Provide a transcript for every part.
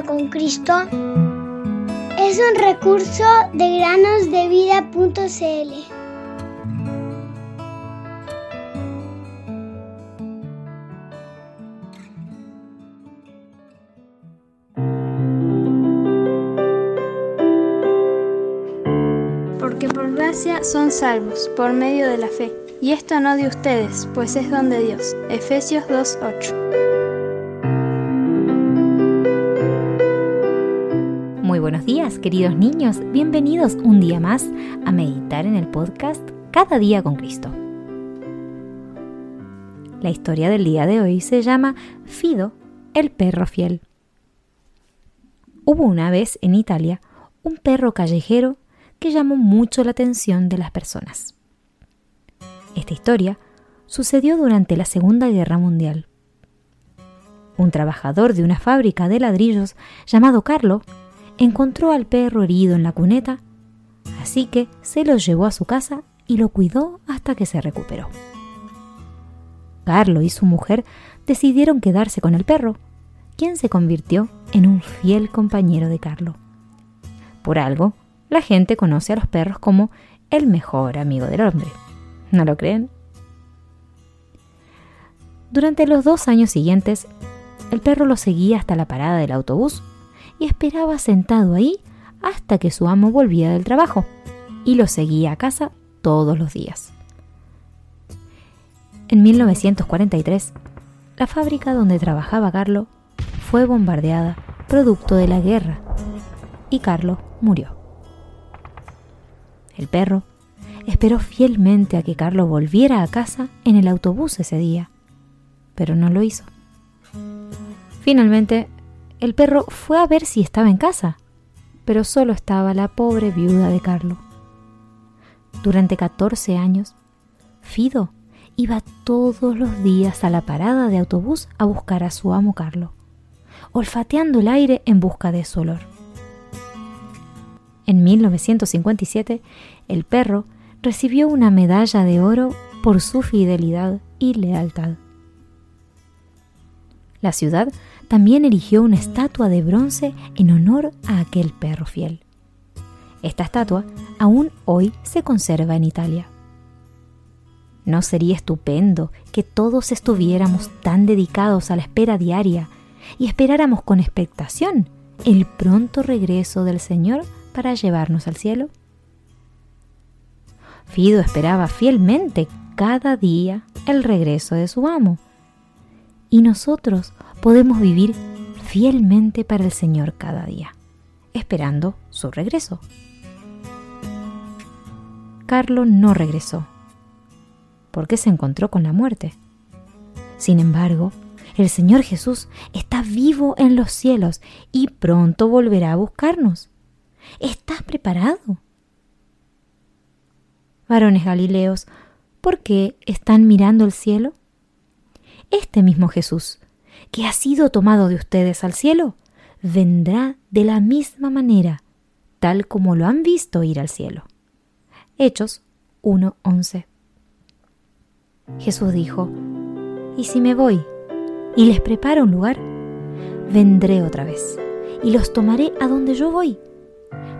con Cristo es un recurso de granosdevida.cl. Porque por gracia son salvos, por medio de la fe. Y esto no de ustedes, pues es don de Dios. Efesios 2.8. buenos días, queridos niños. Bienvenidos un día más a meditar en el podcast Cada día con Cristo. La historia del día de hoy se llama Fido, el perro fiel. Hubo una vez en Italia un perro callejero que llamó mucho la atención de las personas. Esta historia sucedió durante la Segunda Guerra Mundial. Un trabajador de una fábrica de ladrillos llamado Carlo encontró al perro herido en la cuneta, así que se lo llevó a su casa y lo cuidó hasta que se recuperó. Carlo y su mujer decidieron quedarse con el perro, quien se convirtió en un fiel compañero de Carlo. Por algo, la gente conoce a los perros como el mejor amigo del hombre. ¿No lo creen? Durante los dos años siguientes, el perro lo seguía hasta la parada del autobús y esperaba sentado ahí hasta que su amo volvía del trabajo y lo seguía a casa todos los días. En 1943, la fábrica donde trabajaba Carlo fue bombardeada producto de la guerra y Carlo murió. El perro esperó fielmente a que Carlo volviera a casa en el autobús ese día, pero no lo hizo. Finalmente, el perro fue a ver si estaba en casa, pero solo estaba la pobre viuda de Carlo. Durante 14 años, Fido iba todos los días a la parada de autobús a buscar a su amo Carlo, olfateando el aire en busca de su olor. En 1957, el perro recibió una medalla de oro por su fidelidad y lealtad. La ciudad también erigió una estatua de bronce en honor a aquel perro fiel. Esta estatua aún hoy se conserva en Italia. ¿No sería estupendo que todos estuviéramos tan dedicados a la espera diaria y esperáramos con expectación el pronto regreso del Señor para llevarnos al cielo? Fido esperaba fielmente cada día el regreso de su amo. Y nosotros podemos vivir fielmente para el Señor cada día, esperando su regreso. Carlo no regresó, porque se encontró con la muerte. Sin embargo, el Señor Jesús está vivo en los cielos y pronto volverá a buscarnos. ¿Estás preparado? varones Galileos, ¿por qué están mirando el cielo? Este mismo Jesús, que ha sido tomado de ustedes al cielo, vendrá de la misma manera, tal como lo han visto ir al cielo. Hechos 1.11 Jesús dijo, ¿y si me voy y les preparo un lugar? Vendré otra vez y los tomaré a donde yo voy,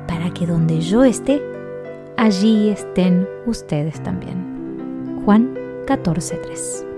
para que donde yo esté, allí estén ustedes también. Juan 14:3